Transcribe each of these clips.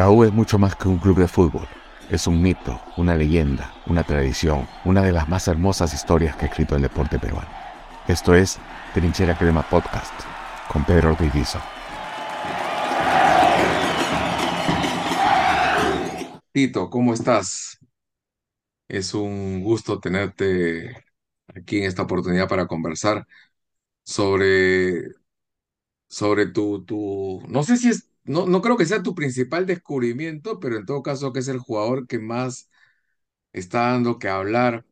La es mucho más que un club de fútbol. Es un mito, una leyenda, una tradición, una de las más hermosas historias que ha escrito el deporte peruano. Esto es Trinchera Crema Podcast con Pedro Ortiz Tito, ¿cómo estás? Es un gusto tenerte aquí en esta oportunidad para conversar sobre, sobre tu, tu, no sé si es no, no creo que sea tu principal descubrimiento, pero en todo caso que es el jugador que más está dando que hablar,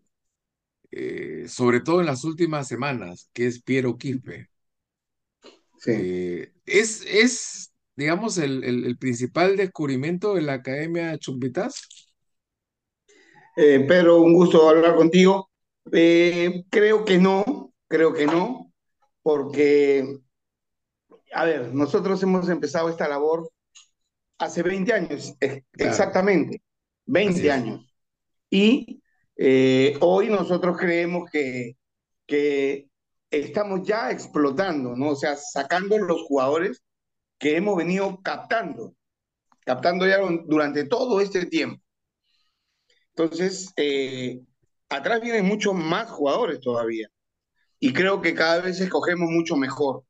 eh, sobre todo en las últimas semanas, que es Piero Quispe. Sí. Eh, es, es, digamos, el, el- el principal descubrimiento de la Academia Chumpitas. Eh, Pedro, un gusto hablar contigo. Eh, creo que no, creo que no, porque, a ver, nosotros hemos empezado esta labor hace 20 años, ex- Claro, exactamente, así 20 es. años. Y eh, hoy nosotros creemos que, que estamos ya explotando, ¿no? O sea, sacando los jugadores que hemos venido captando, captando ya durante todo este tiempo. Entonces, eh, atrás vienen muchos más jugadores todavía. Y creo que cada vez escogemos mucho mejor.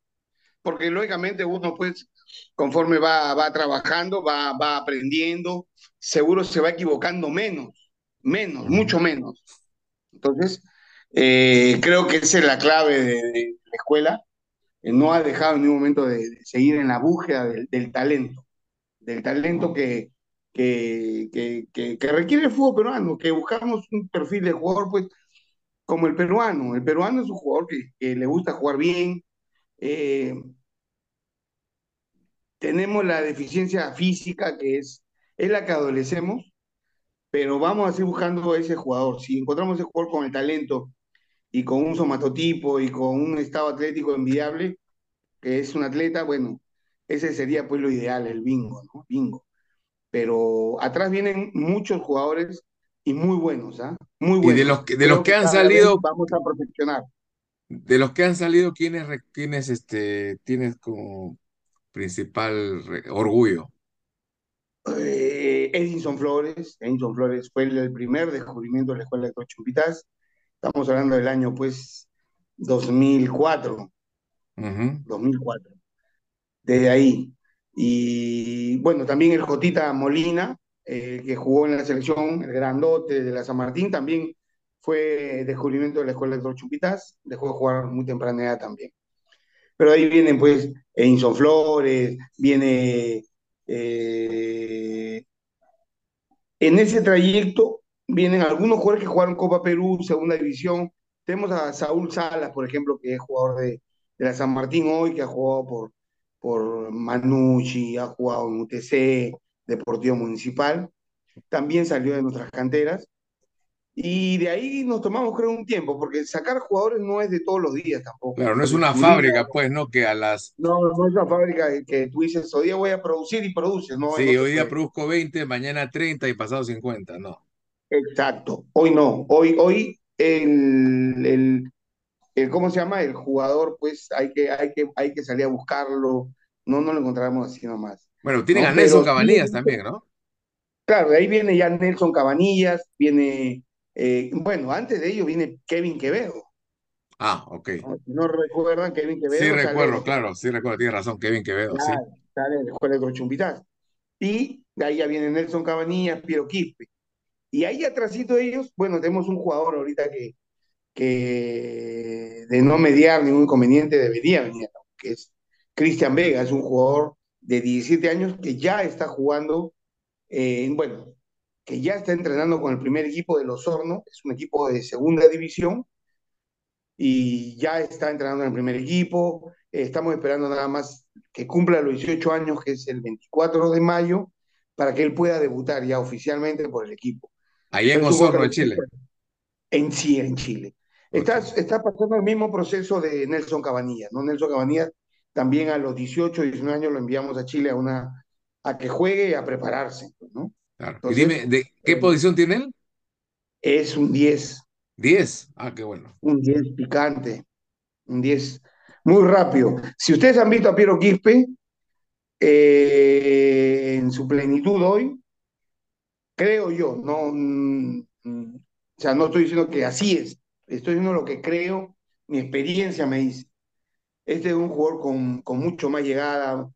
Porque lógicamente uno, pues, conforme va, va trabajando, va, va aprendiendo, seguro se va equivocando menos, menos, mucho menos. Entonces, eh, creo que esa es la clave de, de la escuela. Eh, no ha dejado en ningún momento de, de seguir en la búsqueda del, del talento, del talento que, que, que, requiere el fútbol peruano, que buscamos un perfil de jugador, pues, como el peruano. El peruano es un jugador que, que le gusta jugar bien. eh, tenemos la deficiencia física que es, es la que adolecemos, pero vamos a seguir buscando ese jugador. Si encontramos ese jugador con el talento y con un somatotipo y con un estado atlético envidiable, que es un atleta, bueno, ese sería pues lo ideal, el bingo, ¿no? Bingo. Pero atrás vienen muchos jugadores y muy buenos, ¿ah? Muy Y de buenos. los que, de los que que han salido, vamos a perfeccionar. de los que han salido, ¿quiénes, quiénes, este, tienes como principal orgullo? Eh, Edinson Flores, Edinson Flores fue el, primer descubrimiento de la escuela de Coach Chumpitas. Estamos hablando del año, pues, 2004, Ujú. 2004, desde ahí. Y bueno, también el Jotita Molina, eh, que jugó en la selección, el grandote de la San Martín, también fue descubrimiento de la escuela de Coach Chumpitas. Dejó de jugar muy temprana edad también. Pero ahí vienen, pues, Edinson Flores, viene eh, En ese trayecto vienen algunos jugadores que jugaron Copa Perú, Segunda División. Tenemos a Saúl Salas, por ejemplo, que es jugador de, de la San Martín hoy, que ha jugado por, por Manucci, ha jugado en UTC, Deportivo Municipal. También salió de nuestras canteras. Y de ahí nos tomamos, creo, un tiempo, porque sacar jugadores no es de todos los días tampoco. Claro, no es una fábrica, pues, ¿no? Que a las no, no es una fábrica que, tú dices, hoy día voy a producir y produces, no, Sí, hoy día produzco 20, mañana 30 y pasado 50, no. Exacto. Hoy no. Hoy, hoy el, el, el- ¿cómo se llama? El jugador, pues hay que, hay que, hay que salir a buscarlo. No, no lo encontramos así nomás, Bueno, tienen a. Nelson Cabanillas también, ¿no? claro, de ahí viene ya Nelson Cabanillas, viene, eh, bueno, antes de ello viene Kevin Quevedo. Ah, ok. ¿no? Si no recuerdan, Kevin Sí Quevedo sale la recuerdo, claro, sí recuerdo, tiene razón, Kevin Quevedo, sí. claro, sale de la escuela de. Y de ahí ya viene Nelson Cabanillas, Piero Quispe. Y ahí atrásito de ellos, bueno, tenemos un jugador ahorita que que de no mediar ningún inconveniente debería venir, que es Cristian Vega, es un jugador de 17 años que ya está jugando, eh, bueno, que ya está entrenando con el primer equipo de Los Hornos, es un equipo de segunda división, y ya está entrenando en el primer equipo. Eh, estamos esperando nada más que cumpla los 18 años, que es el 24 de mayo, para que él pueda debutar ya oficialmente por el equipo. Ahí en jugador Osorno, lo Chile. en sí, en Chile. Está, está pasando el mismo proceso de Nelson Cabanillas, ¿no? Nelson Cabanillas también a los 18, 19 años lo enviamos a Chile a, una, a que juegue y a prepararse, ¿no? Claro. Y Entonces, dime, ¿de qué eh, posición tiene él? es un 10, 10. Ah, qué bueno. un 10 picante, un 10 muy rápido. Si ustedes han visto a Piero Quispe, eh, en su plenitud hoy, creo yo, no, mm, mm, o sea, no estoy diciendo que así es, estoy diciendo lo que creo, mi experiencia me dice. Este es un jugador con, con mucho más llegada,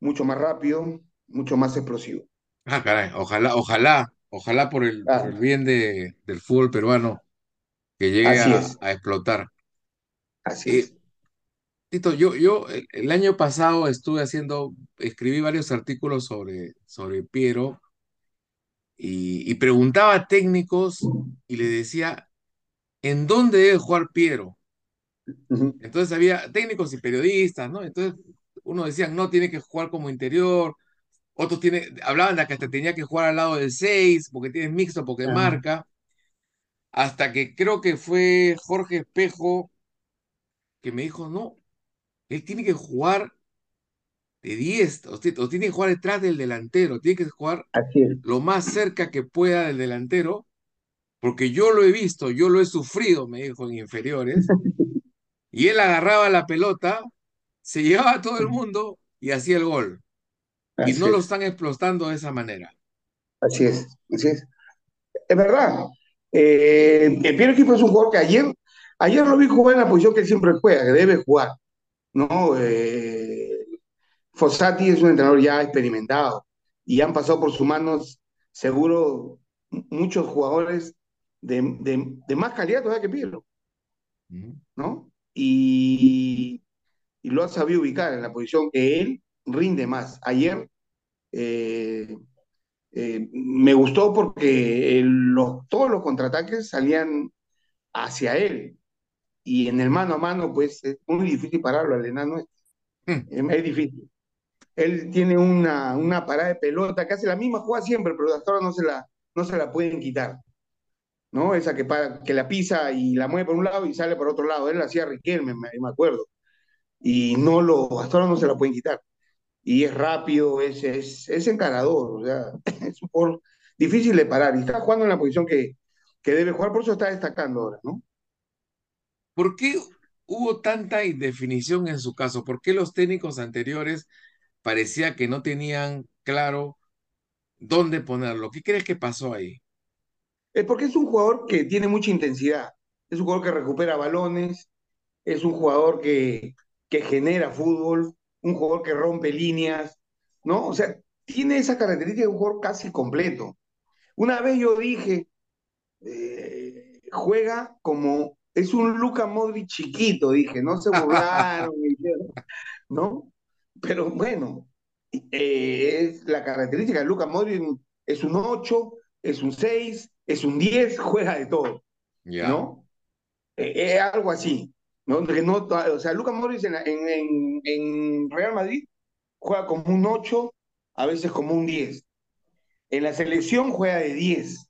mucho más rápido, mucho más explosivo. Ah, caray, ojalá, ojalá, ojalá por el, por el bien de, del fútbol peruano que llegue a, explotar. así Eh, es. Tito, yo, yo el, año pasado estuve haciendo, escribí varios artículos sobre, sobre Piero y, y preguntaba a técnicos y le decía, ¿en dónde debe jugar Piero? Entonces había técnicos y periodistas, ¿no? Entonces uno decía, no, tiene que jugar como interior, otros tiene, hablaban de que hasta tenía que jugar al lado del 6 porque tiene mixto, porque marca, hasta que creo que fue Jorge Espejo que me dijo, no, él tiene que jugar de 10, o, o tiene que jugar detrás del delantero, tiene que jugar lo más cerca que pueda del delantero, porque yo lo he visto, yo lo he sufrido, me dijo en inferiores, y él agarraba la pelota, se llevaba a todo el mundo y hacía el gol. Y no lo es, están explotando de esa manera. así es, así es. Es verdad. Eh, el Piero Quispe es un jugador que ayer, ayer lo vi jugar en la posición que siempre juega, que debe jugar, ¿no? Eh, Fossati es un entrenador ya experimentado y han pasado por sus manos, seguro, muchos jugadores de, de- de más calidad todavía que Ujú. ¿no? Y, y lo ha sabido ubicar en la posición que él rinde más. Ayer eh, eh, me gustó porque el- los, todos los contraataques salían hacia él y en el mano a mano, pues es muy difícil pararlo al enano, es, Mm, es difícil. Él tiene una, una parada de pelota que hace la misma jugada siempre, pero hasta ahora no se la, no se la pueden quitar, ¿no? Esa que, para, que la pisa y la mueve por un lado y sale por otro lado. Él la hacía Riquelme, me, me acuerdo. Y no lo, hasta ahora no se la pueden quitar. Y es rápido, es, es, es encarador, o sea, es un difícil de parar. Y está jugando en la posición que, que debe jugar, por eso está destacando ahora, ¿no? ¿Por qué hubo tanta indefinición en su caso? ¿Por qué los técnicos anteriores parecía que no tenían claro dónde ponerlo? ¿Qué crees que pasó ahí? Es porque es un jugador que tiene mucha intensidad. Es un jugador que recupera balones, es un jugador que, que genera fútbol, un jugador que rompe líneas, ¿no? O sea, tiene esa característica de un jugador casi completo. Una vez yo dije, eh, juega como, es un Luka Modric chiquito, dije, no se burlaron, ¿no? Pero bueno, eh, es la característica de Luka Modric, es un 8, es un 6, es un 10, juega de todo, ¿no? Eh, eh, algo así, ¿no? O sea, Luka Modric en, Real Madrid juega como un 8, a veces como un 10. En la selección juega de 10.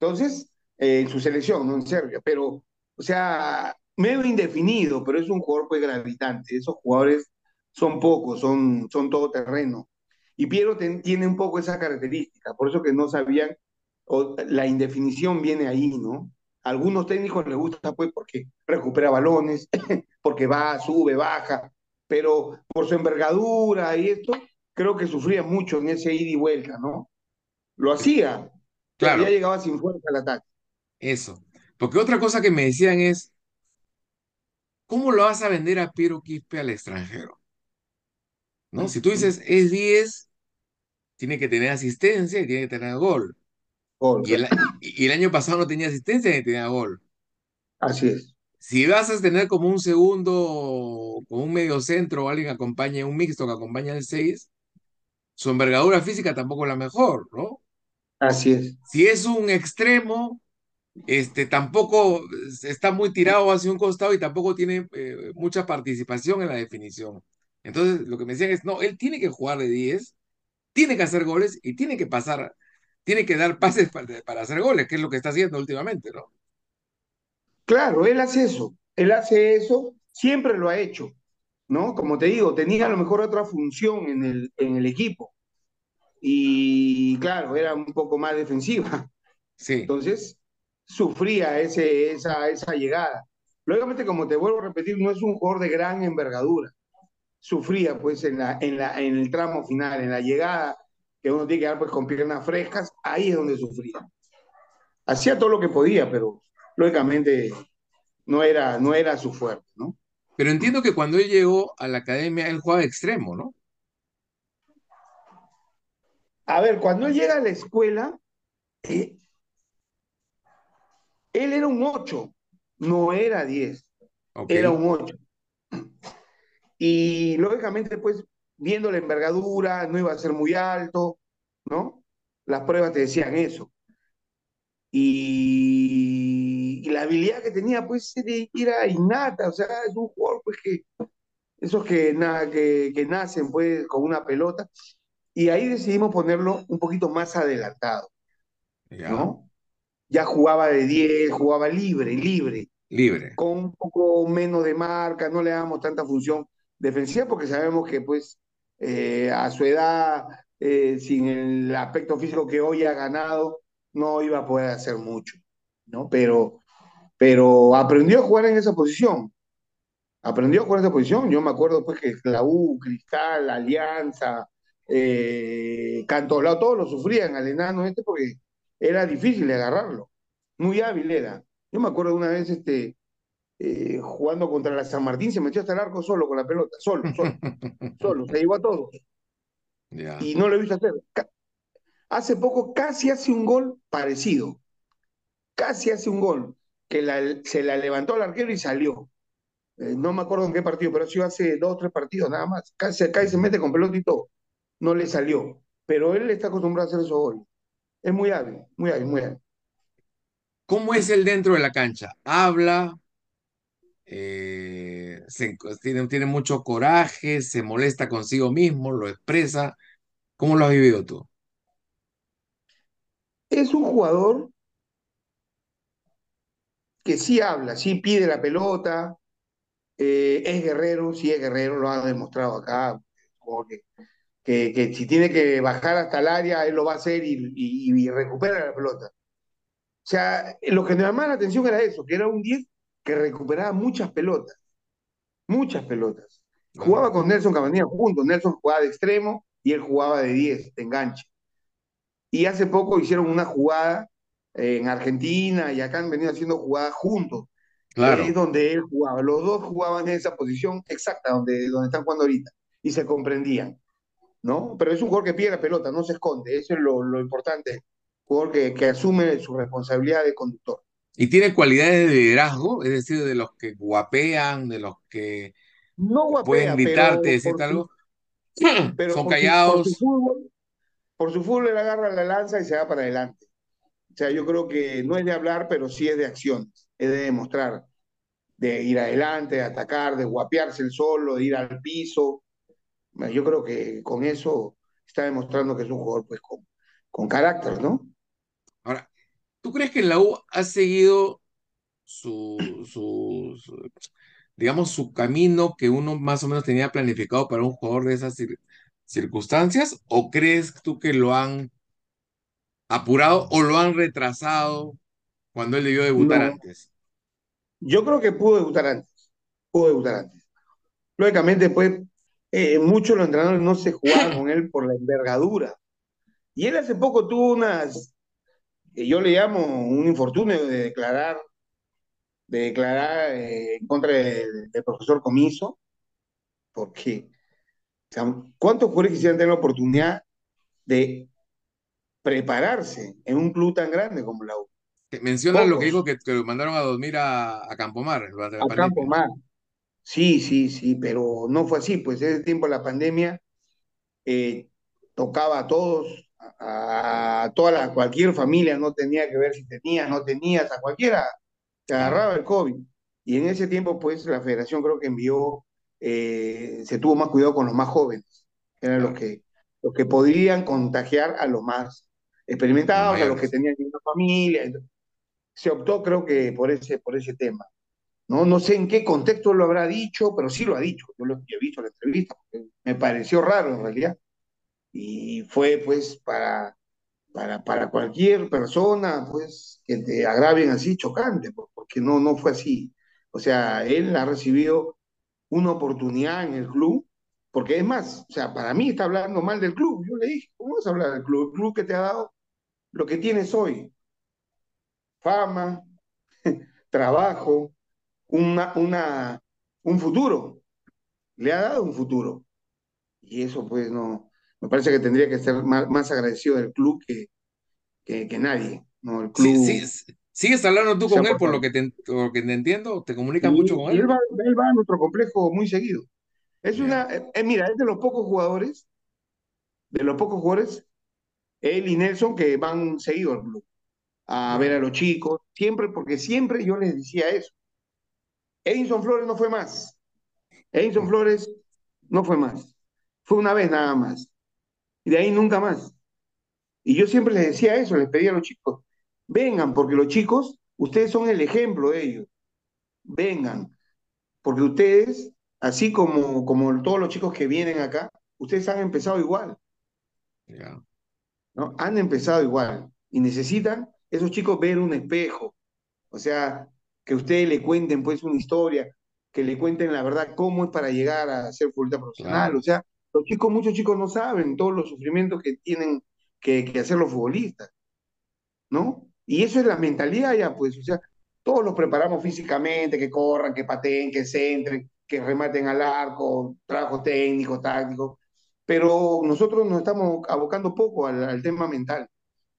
Entonces, eh, en su selección, no en Serbia, pero, o sea, medio indefinido, pero es un jugador pues gravitante. Esos jugadores son pocos, son, son todoterreno. Y Piero tiene un poco esa característica, por eso que no sabían, o, la indefinición viene ahí, ¿no? A algunos técnicos les gusta pues porque recupera balones, porque va, sube, baja, pero por su envergadura y esto, creo que sufría mucho en ese ida y vuelta, ¿no? Lo hacía, pero ya claro, llegaba sin fuerza al ataque. eso. Porque otra cosa que me decían es, ¿cómo lo vas a vender a Piero Quispe al extranjero? ¿No? Si tú dices es 10, tiene que tener asistencia y tiene que tener gol. Gol, Y el, claro. y el año pasado no tenía asistencia ni tenía gol. Así es. Si vas a tener como un segundo, como un medio centro o alguien que acompañe, un mixto que acompaña al 6, su envergadura física tampoco es la mejor, ¿no? Así es. Si es un extremo, este, tampoco está muy tirado hacia un costado y tampoco tiene eh, mucha participación en la definición. Entonces, lo que me decían es, no, él tiene que jugar de 10, tiene que hacer goles y tiene que pasar, tiene que dar pases para, para hacer goles, que es lo que está haciendo últimamente, ¿no? Claro, él hace eso. Él hace eso, siempre lo ha hecho, ¿no? Como te digo, tenía a lo mejor otra función en el, en el equipo. Y claro, era un poco más defensiva. Sí, Entonces, sufría ese, esa, esa llegada. Lógicamente, como te vuelvo a repetir, no es un jugador de gran envergadura, sufría pues en, la, en, la, en el tramo final, en la llegada, que uno tiene que dar pues con piernas frescas, ahí es donde sufría. Hacía todo lo que podía, pero lógicamente no era, no era su fuerte, ¿no? Pero entiendo que cuando él llegó a la academia, él jugaba de extremo, ¿no? A ver, cuando él llega a la escuela, eh, él era un 8, no era 10, Ok. era un 8. Y lógicamente, pues, viendo la envergadura, no iba a ser muy alto, ¿no? Las pruebas te decían eso. Y, y la habilidad que tenía, pues, era, innata, o sea, es un jugador, pues, que, esos que, na- que, que nacen, pues, con una pelota. Y ahí decidimos ponerlo un poquito más adelantado, Ya. ¿no? Ya jugaba de 10, jugaba libre, libre Libre. con un poco menos de marca, no le damos tanta función defensiva porque sabemos que pues eh, a su edad, eh, sin el aspecto físico que hoy ha ganado, no iba a poder hacer mucho, ¿no? Pero, pero aprendió a jugar en esa posición, aprendió a jugar en esa posición. Yo me acuerdo pues que la U, Cristal, Alianza, eh, Cantolao, todos lo sufrían al enano este porque era difícil de agarrarlo, muy hábil era. Yo me acuerdo una vez este, eh, jugando contra la San Martín, se metió hasta el arco solo con la pelota, solo, solo, solo, se llevó a todos y no lo he visto hacer. Hace poco casi hace un gol parecido, casi hace un gol, que la- se la levantó al arquero y salió. Eh, no me acuerdo en qué partido, pero sí hace dos o tres partidos nada más. Casi y se mete con pelota y todo. No le salió, pero él está acostumbrado a hacer esos goles. Es muy hábil, muy hábil, muy hábil. ¿Cómo es él dentro de la cancha? ¿Habla? Eh, se- tiene, mucho coraje, se molesta consigo mismo, lo expresa. ¿Cómo lo has vivido tú? Es un jugador que sí habla, sí pide la pelota, eh, es guerrero, sí es guerrero, lo ha demostrado acá, como que, si tiene que bajar hasta el área, él lo va a hacer y, y- y recupera la pelota. O sea, lo que me llamaba la atención era eso, que era un 10 que recuperaba muchas pelotas, muchas pelotas. Jugaba con Nelson Cabanilla juntos, Nelson jugaba de extremo y él jugaba de 10, de enganche. Y hace poco hicieron una jugada eh, en Argentina y acá han venido haciendo jugadas juntos Claro. es donde él jugaba. Los dos jugaban en esa posición exacta donde, donde están jugando ahorita y se comprendían, ¿no? Pero es un jugador que pide la pelota, no se esconde, eso es lo, lo importante. Jugador que, que asume su responsabilidad de conductor. Y tiene cualidades de liderazgo, es decir, de los que guapean, de los que No pueden guapea, gritarte, pero, decirte por su, algo. pero Son por, su, por su callados. fútbol, por su fútbol él agarra la lanza y se va para adelante. O sea, yo creo que no es de hablar, pero sí es de acciones, es de demostrar, de ir adelante, de atacar, de guapearse el solo, de ir al piso. Yo creo que con eso está demostrando que es un jugador pues con, con carácter, ¿no? Ahora, ¿tú crees que la U ha seguido su, su, su- digamos, su camino que uno más o menos tenía planificado para un jugador de esas cir- circunstancias? ¿O crees tú que lo han apurado o lo han retrasado cuando él debió debutar No, antes? yo creo que pudo debutar antes, pudo debutar antes. Lógicamente, pues, eh, muchos los entrenadores no se jugaban con él por la envergadura. Y él hace poco tuvo unas, yo le llamo un infortunio de declarar, de declarar eh, en contra del, del profesor Comiso, porque o sea, ¿cuántos jugadores quisieran tener la oportunidad de prepararse en un club tan grande como la U? Que Menciona lo que dijo Pocos, que, que lo mandaron a dormir a, a Campomar a campo pandemia. más. Sí, sí, sí, pero no fue así, pues ese tiempo de la pandemia eh, tocaba a todos, a, toda la, cualquier familia, no tenía que ver si tenías, no tenías, a cualquiera Claro, agarraba el COVID. Y en ese tiempo, pues la federación creo que envió, eh, se tuvo más cuidado con los más jóvenes, que eran los que, los que podrían contagiar a los más experimentados, a los que tenían una familia. Entonces, se optó, creo que, por ese, por ese tema. ¿no? No sé en qué contexto lo habrá dicho, pero sí lo ha dicho. Yo lo he visto en la entrevista, porque me pareció raro en realidad. Y fue pues para, para, para cualquier persona pues que te agraven así chocante, porque no, no fue así. O sea, él ha recibido una oportunidad en el club Porque es más, o sea, para mí está hablando mal del club. Yo le dije, ¿cómo vas a hablar del club? El club que te ha dado lo que tienes hoy. Fama, trabajo, una, una, un futuro. Le ha dado un futuro. Y eso pues no, me parece que tendría que ser más, más agradecido del club que, que, que nadie. ¿no? El club, Sí, sí, ¿Sigues hablando tú con él por lo que te, por lo que te entiendo? ¿Te comunicas mucho con él él? va, él va a nuestro complejo muy seguido. Es una, eh, mira, es de los pocos jugadores, de los pocos jugadores, él y Nelson, que van seguido al club, a ver a los chicos, siempre, porque siempre yo les decía eso. Edinson Flores no fue más. Edinson Flores no fue más. Fue una vez nada más. Y de ahí nunca más. Y yo siempre les decía eso, les pedía a los chicos, vengan, porque los chicos, ustedes son el ejemplo de ellos. Vengan, porque ustedes, así como, como todos los chicos que vienen acá, ustedes han empezado igual. ¿no? Han empezado igual y necesitan esos chicos ver un espejo, o sea, que ustedes le cuenten pues una historia, que le cuenten la verdad cómo es para llegar a ser futbolista profesional, Claro, o sea, los chicos, muchos chicos no saben todos los sufrimientos que tienen que, que hacer los futbolistas, ¿no? Y eso es la mentalidad ya, pues, o sea, todos los preparamos físicamente, que corran, que pateen, que centren, que rematen al arco, trabajo técnico, táctico, pero nosotros nos estamos abocando poco al, al tema mental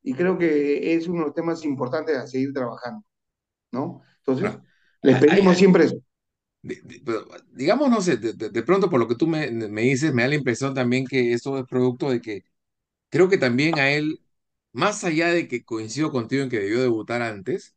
y creo que es uno de los temas importantes a seguir trabajando, ¿no? Entonces, les pedimos siempre eso. De- de- pero, digamos, no sé, de, pronto por lo que tú me, me dices, me da la impresión también que esto es producto de que creo que también a él, más allá de que coincido contigo en que debió debutar antes,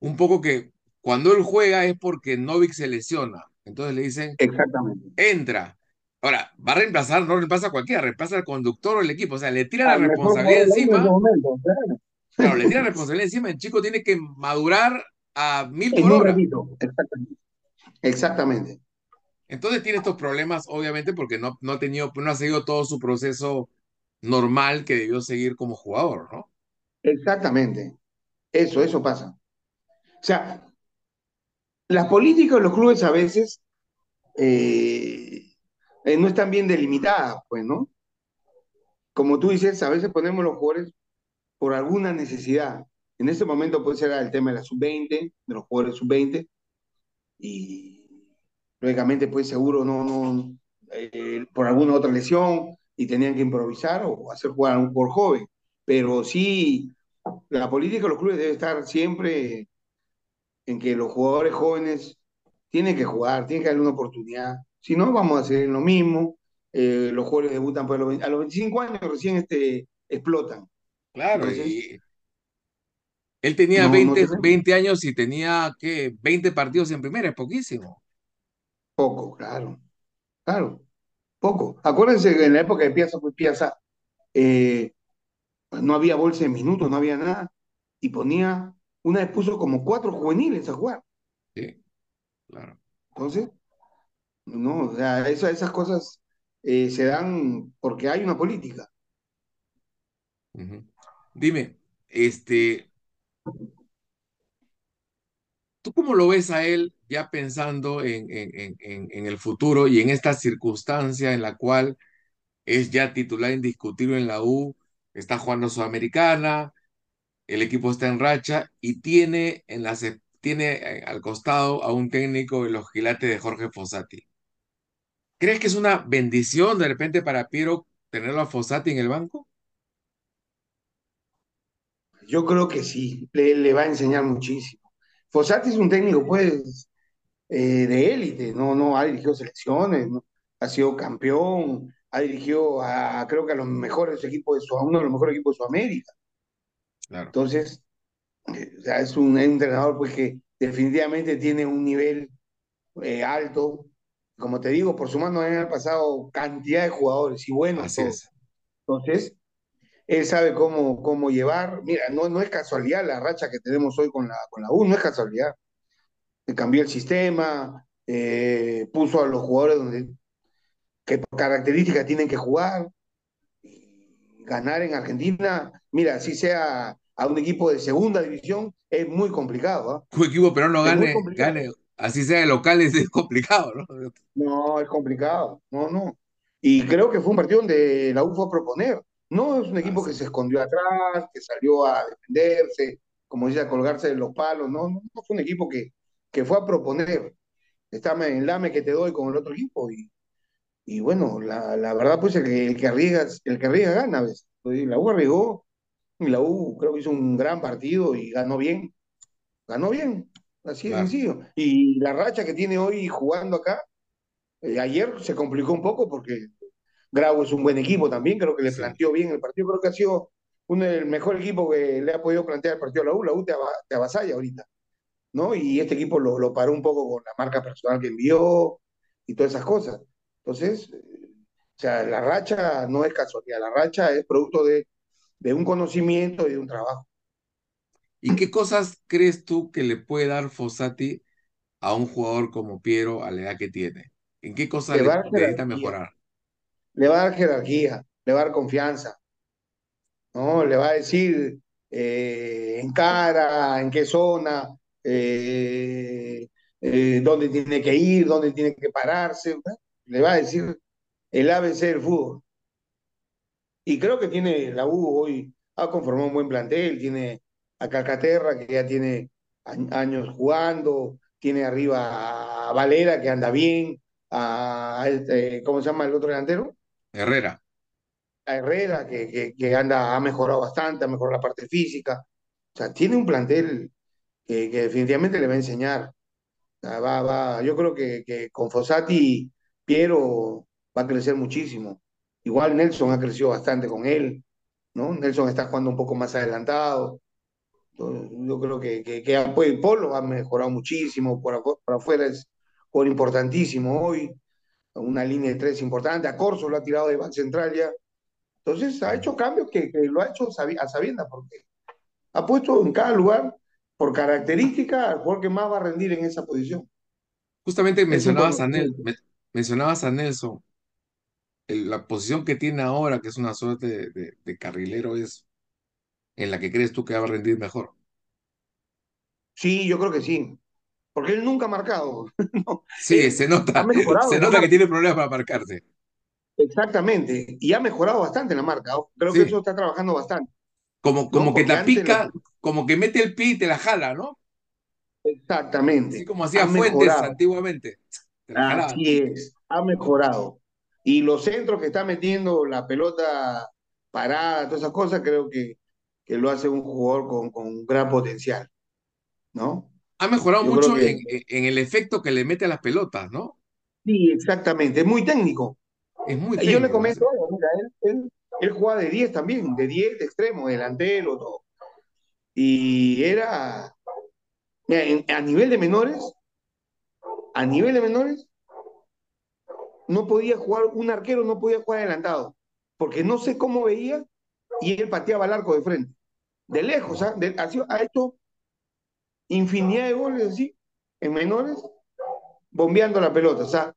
un poco que cuando él juega es porque Novik se lesiona. Entonces le dicen, Exactamente. entra. Ahora, va a reemplazar, no reemplaza a cualquiera, reemplaza al conductor o el equipo. O sea, le tira la mejor responsabilidad en encima. momento, claro. Claro, le tira la responsabilidad encima. El chico tiene que madurar a mil por hora. ratito, exactamente. Exactamente. Entonces tiene estos problemas, obviamente, porque no, no, ha tenido, no ha seguido todo su proceso normal que debió seguir como jugador, ¿no? Exactamente. Eso, eso pasa. O sea, las políticas de los clubes a veces eh, eh, no están bien delimitadas, pues, ¿no? Como tú dices, a veces ponemos los jugadores por alguna necesidad. En este momento puede ser el tema de la sub-20, de los jugadores sub-20, y lógicamente, pues seguro no, no, eh, por alguna otra lesión y tenían que improvisar o hacer jugar a un por joven. Pero sí, la política de los clubes debe estar siempre en que los jugadores jóvenes tienen que jugar, tienen que darle una oportunidad. Si no, vamos a hacer lo mismo. Eh, los jugadores debutan pues, a, los, a los 25 años, recién este, explotan. Claro, Entonces, y él tenía no, no 20, tenemos 20 años y tenía, ¿qué? 20 partidos en primera, es poquísimo. poco, claro, claro, poco. Acuérdense que en la época de Piazza, pues Piazza, eh, no había bolsa de minutos, no había nada, y ponía, una vez puso como cuatro juveniles a jugar. Sí, claro. Entonces, no, o sea, esa- esas cosas eh, se dan porque hay una política. Dime, este, ¿tú cómo lo ves a él ya pensando en, el futuro y en esta circunstancia en la cual es ya titular indiscutible en la U, está jugando Sudamericana, el equipo está en racha y tiene, en la, se- tiene eh, al costado a un técnico de los quilates de Jorge Fossati. ¿Crees que es una bendición de repente para Piero tenerlo a Fossati en el banco? Yo creo que sí, le, le va a enseñar muchísimo. Fossati es un técnico, pues, eh, de élite, no, no ha dirigido selecciones, ¿no? Ha sido campeón, ha dirigido a, creo que a los mejores equipos de su, a uno de los mejores equipos de Sudamérica. Claro, Entonces, eh, o sea, es un, es un entrenador pues, que definitivamente tiene un nivel eh, alto. Como te digo, por su mano han pasado cantidad de jugadores y buenos así todos. es. Entonces, él sabe cómo, cómo llevar. Mira, no, no es casualidad la racha que tenemos hoy con la, con la U, no es casualidad. Cambió el sistema, eh, puso a los jugadores donde, que por características tienen que jugar. Y ganar en Argentina, mira, si sea a un equipo de segunda división, es muy complicado. ¿ah? Un equipo pero no gane, gane, así sea de local, es, es complicado, ¿no? No, es complicado. No, no. Y creo que fue un partido donde la U fue a proponer. No es un equipo que Así se es. escondió atrás, que salió a defenderse, como dice, a colgarse de los palos. No, no, no fue un equipo que, que fue a proponer. Está en lame que te doy con el otro equipo. Y, y bueno, la, la verdad, pues el que, el que arriesga, el que arriesga gana, ¿ves? Y la U arriesgó, y la U creo que hizo un gran partido y ganó bien. Ganó bien, así de Claro. sencillo. Y la racha que tiene hoy jugando acá, eh, ayer se complicó un poco porque Grau es un buen equipo también, creo que le planteó bien el partido, creo que ha sido uno del mejor equipo que le ha podido plantear el partido a la U, la U te, te avasalla ahorita, ¿no? Y este equipo lo, lo paró un poco con la marca personal que envió y todas esas cosas. Entonces, eh, o sea, la racha no es casualidad, la racha es producto de, de un conocimiento y de un trabajo. ¿Y qué cosas crees tú que le puede dar Fossati a un jugador como Piero a la edad que tiene? ¿En qué cosas Le necesita mejorar? Le va a dar jerarquía, le va a dar confianza, ¿no? Le va a decir eh, en cara, en qué zona, eh, eh, dónde tiene que ir, dónde tiene que pararse. Le va a decir el ABC del fútbol. Y creo que tiene la U hoy, ha conformado un buen plantel, tiene a Calcaterra que ya tiene años jugando, tiene arriba a Valera que anda bien, a, este, ¿cómo se llama el otro delantero? Herrera. a Herrera, que, que, que anda, ha mejorado bastante, ha mejorado la parte física. O sea, tiene un plantel que, que definitivamente le va a enseñar. Va, va, yo creo que, con Fossati, Piero va a crecer muchísimo. Igual Nelson ha crecido bastante con él, ¿no? Nelson está jugando un poco más adelantado. Yo creo que, que, que pues, Polo ha mejorado muchísimo, por, afu- por afuera es por importantísimo hoy, una línea de tres importante, a Corso lo ha tirado de back central ya, entonces ha hecho cambios que, que lo ha hecho a sabiendas, porque ha puesto en cada lugar, por característica, al jugador que más va a rendir en esa posición. Justamente mencionabas a, Nel- conocimiento. me- mencionabas a Nelson. El- la posición que tiene ahora, que es una suerte de, de- de carrilero, es en la que crees tú que va a rendir mejor. Sí, yo creo que sí, porque él nunca ha marcado. ¿no? Sí, Él se nota, mejorado se nota que tiene problemas para marcarse. exactamente, y ha mejorado bastante en la marca. Creo que eso está trabajando bastante, como, ¿no? como que te lo pica, como que mete el pie y te la jala, ¿no? Así Exactamente, como ha hacía Fuentes mejorado. antiguamente. Así es, ha mejorado. Y los centros que está metiendo la pelota parada, todas esas cosas, creo que, que lo hace un jugador con, con un gran potencial, ¿no? Ha mejorado Yo mucho que en, el efecto que le mete a las pelotas, ¿no? sí, exactamente, es muy técnico. Es muy Y yo le técnico. comento mira, él, él, él jugaba de 10 también, de 10 de extremo, delantero, todo. Y era, mira, en- a nivel de menores, a nivel de menores, no podía jugar, un arquero no podía jugar adelantado, porque no sé cómo veía y él pateaba el arco de frente. De lejos, ¿ah? De- ha, sido- ha hecho infinidad de goles así, en menores, bombeando la pelota. O sea,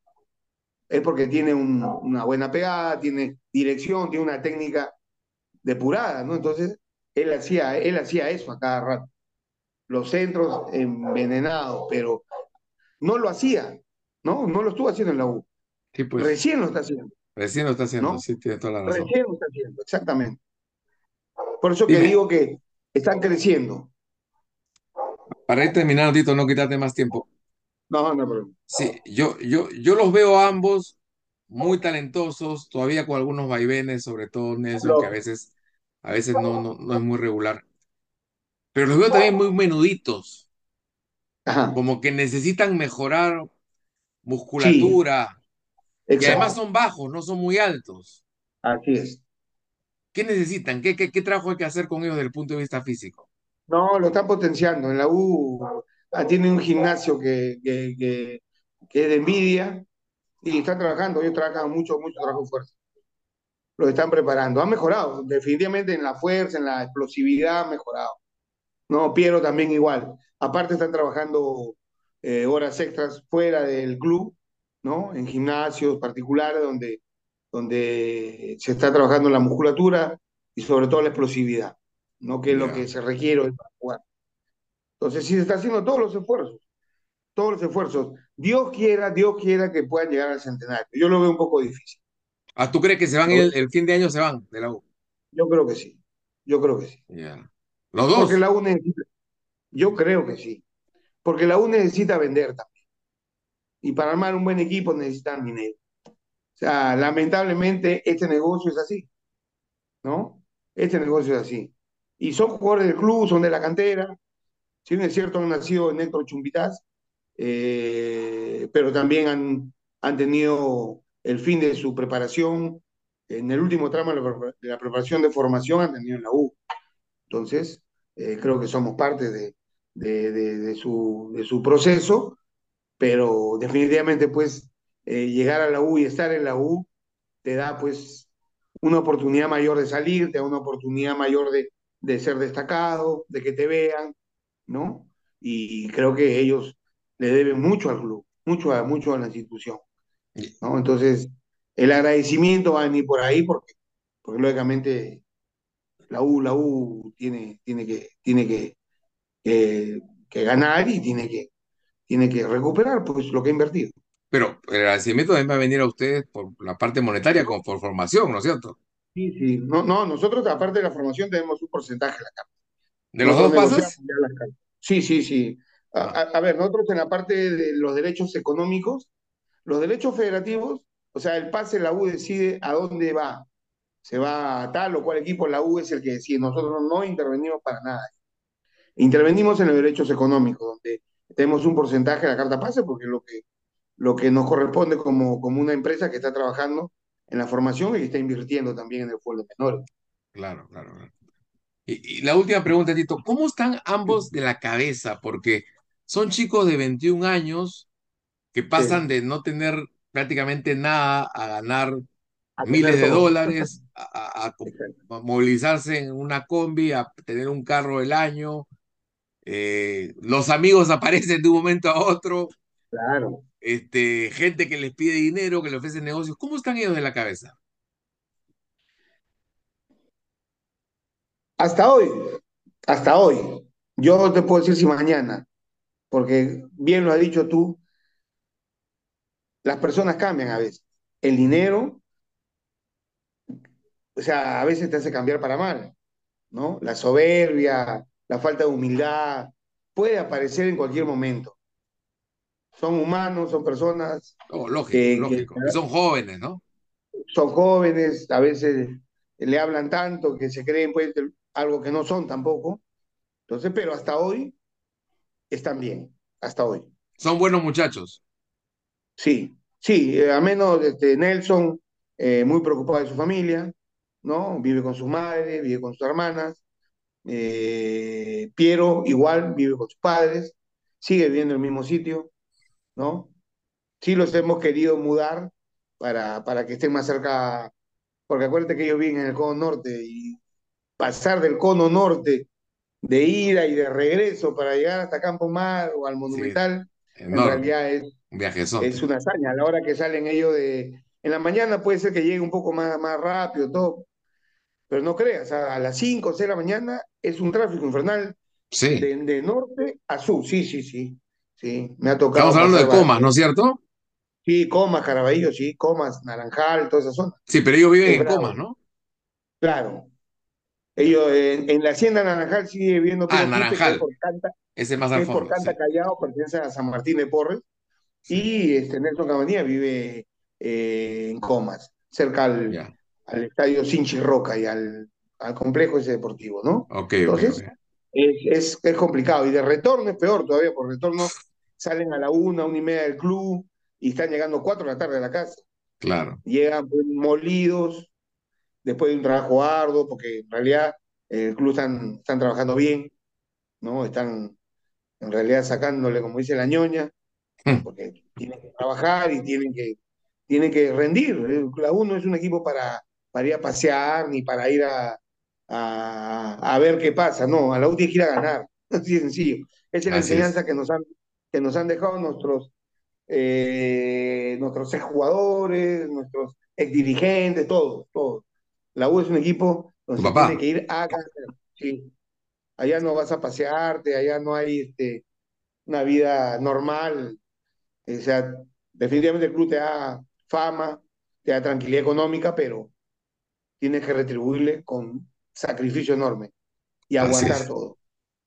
es porque tiene un- una buena pegada, tiene dirección, tiene una técnica depurada, ¿no? Entonces, él hacía, él hacía eso a cada rato. Los centros envenenados, pero no lo hacía, ¿no? No lo estuvo haciendo en la U. Sí, pues Recién lo está haciendo, recién lo está haciendo, ¿no? sí, tiene toda la razón. Recién lo está haciendo, exactamente. Por eso que Dime, digo que están creciendo. Para ir terminando, Tito, no quitarte más tiempo. No, no, pero Sí, yo, yo, yo los veo a ambos muy talentosos, todavía con algunos vaivenes, sobre todo Nelson, que a veces, a veces no, no, no es muy regular. Pero los veo también muy menuditos, ajá, como que necesitan mejorar sí, musculatura y además son bajos, no son muy altos. así es. ¿Qué necesitan? ¿Qué, qué, qué trabajo hay que hacer con ellos desde el punto de vista físico? No, lo están potenciando. En la U ah, tiene un gimnasio que, que, que, que es de envidia y están trabajando. Ellos trabajan mucho, mucho trabajo fuerte. Lo están preparando. Han mejorado, definitivamente en la fuerza, en la explosividad, han mejorado. No, Piero también igual. Aparte están trabajando eh, horas extras fuera del club, ¿no? En gimnasios particulares donde, donde se está trabajando la musculatura y sobre todo la explosividad, ¿no? Que es lo que se requiere hoy para jugar. Entonces sí se está haciendo todos los esfuerzos, todos los esfuerzos. Dios quiera, Dios quiera que puedan llegar al centenario. Yo lo veo un poco difícil. Ah, ¿tú crees que se van el, el fin de año se van de la U? Yo creo que sí, yo creo que sí. Ya. Los Porque dos. la U necesita, yo creo que sí, porque la U necesita vender también. Y para armar un buen equipo necesitan dinero. O sea, lamentablemente este negocio es así, ¿no? Este negocio es así. Y son jugadores del club, son de la cantera. Si bien es cierto, han nacido en Héctor Chumbitas, eh, pero también han, han tenido el fin de su preparación. En el último tramo de la, preparación de formación han tenido en la U. Entonces, eh, creo que somos parte de, de, su, de su proceso, pero definitivamente pues eh, llegar a la U y estar en la U te da pues una oportunidad mayor de salir, te da una oportunidad mayor de, de ser destacado, de que te vean, ¿no? Y creo que ellos le deben mucho al club, mucho a, mucho a la institución, ¿no? Entonces, el agradecimiento va a venir por ahí porque, porque lógicamente la U, la U tiene, tiene que, tiene que, que, ganar y tiene que, tiene que recuperar pues, lo que ha invertido. Pero el agradecimiento también va a venir a ustedes por la parte monetaria, como por formación, ¿no es cierto? Sí, sí. No, no, nosotros, aparte de la formación, tenemos un porcentaje de la carta. ¿De los Nosotros dos cartas. Sí, sí, sí. A, ver, nosotros en la parte de los derechos económicos, los derechos federativos, o sea, el pase, la U decide a dónde va. Se va a tal o cual equipo, la U es el que decide. Nosotros no intervenimos para nada. Intervenimos en los derechos económicos, donde tenemos un porcentaje de la carta pase, porque es lo que, lo que nos corresponde como, como una empresa que está trabajando en la formación y está invirtiendo también en el fútbol de menores. claro, claro. claro. Y, y la última pregunta, Tito, ¿cómo están ambos de la cabeza? Porque son chicos de 21 años que pasan Sí, de no tener prácticamente nada a ganar a miles de todo. dólares, a, a movilizarse en una combi, a tener un carro del año. eh, los amigos aparecen de un momento a otro, Claro. Este, gente que les pide dinero, que les ofrece negocios. ¿Cómo están ellos de la cabeza? Hasta hoy, hasta hoy. Yo no te puedo decir si mañana, porque bien lo has dicho tú, las personas cambian a veces. El dinero, o sea, a veces te hace cambiar para mal, ¿no? La soberbia, la falta de humildad, puede aparecer en cualquier momento. Son humanos, son personas Oh, lógico, que, lógico. Son jóvenes, ¿no? son jóvenes, a veces le hablan tanto que se creen pues algo que no son tampoco. Entonces, pero hasta hoy están bien, hasta hoy. Son buenos muchachos. Sí, sí, eh, a menos este, Nelson, eh, muy preocupado de su familia, ¿no? Vive con su madre, vive con sus hermanas. Eh, Piero igual, vive con sus padres, sigue viviendo en el mismo sitio, ¿no? Sí los hemos querido mudar para, para que estén más cerca, porque acuérdate que ellos viven en el cono norte y pasar del cono norte de ida y de regreso para llegar hasta Campo Mar o al Sí, Monumental, en realidad es Un viajezonte. es una hazaña. A la hora que salen ellos de... En la mañana puede ser que llegue un poco más, más rápido, todo, pero no creas, a, a las 5 o 6 de la mañana es un tráfico infernal Sí. de, de norte a sur. Sí, sí, sí. Sí, me ha Estamos tocado hablando de Comas, ¿no es cierto? Sí, Comas, Caraballo, sí, Comas, Naranjal, toda esa zona. Sí, pero ellos viven Es en Comas, ¿no? claro. Ellos en, en la hacienda Naranjal sigue viviendo Ah, Naranjal. por Canta, Ese es más al es por fondo, sí. Canta Callao, pertenece a San Martín de Porres. Y este, Nelson Cabanilla vive eh, en Comas, cerca al, al estadio Sinchi Roca y al, al complejo ese deportivo, ¿no? Ok, Entonces, es, es complicado. Y de retorno es peor todavía, por retorno salen a la una, una y media del club y están llegando cuatro de la tarde a la casa. Claro. Llegan pues, molidos después de un trabajo arduo, porque en realidad eh, el club están, están trabajando bien, ¿no? Están en realidad sacándole, como dice la ñoña, Hmm. porque tienen que trabajar y tienen que, tienen que rendir. La U no es un equipo para, para ir a pasear ni para ir a, a, a ver qué pasa, no, a la U tiene que ir a ganar, así de sencillo. Esa es la Así es. enseñanza que nos han, que nos han dejado nuestros, eh, nuestros exjugadores, nuestros exdirigentes, todos, todos. La U es un equipo donde se tiene que ir a. Sí. Allá no vas a pasearte, allá no hay este, una vida normal, o sea, definitivamente el club te da fama, te da tranquilidad económica, pero tienes que retribuirle con sacrificio enorme y Así aguantar es, todo.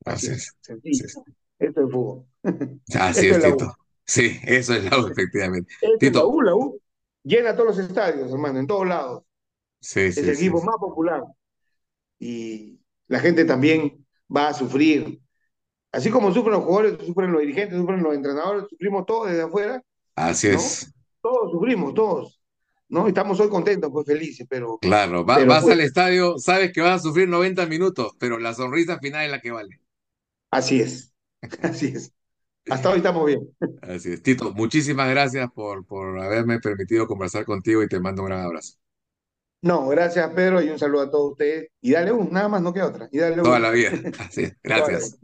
así Así es, es, sencillo. es. Esto es fútbol. Así Esto es. Tito. Sí, eso es la U, efectivamente. La Tito, U, la U. Llena todos los estadios, hermano, en todos lados. sí, Es sí, el sí. equipo más popular. Y la gente también va a sufrir. Así como sufren los jugadores, sufren los dirigentes, sufren los entrenadores, sufrimos todos desde afuera, Así ¿no? es. Todos sufrimos, todos. ¿No? Estamos hoy contentos, pues felices, pero, Claro, va- pero vas al estadio, sabes que vas a sufrir 90 minutos, pero la sonrisa final es la que vale. así es. Así es. Hasta hoy estamos bien. Así es. Tito, muchísimas gracias por, por haberme permitido conversar contigo y te mando un gran abrazo. No, gracias Pedro y un saludo a todos ustedes. Y dale un, nada más, no queda otra. Y dale Toda un. la vida. Así es. Gracias.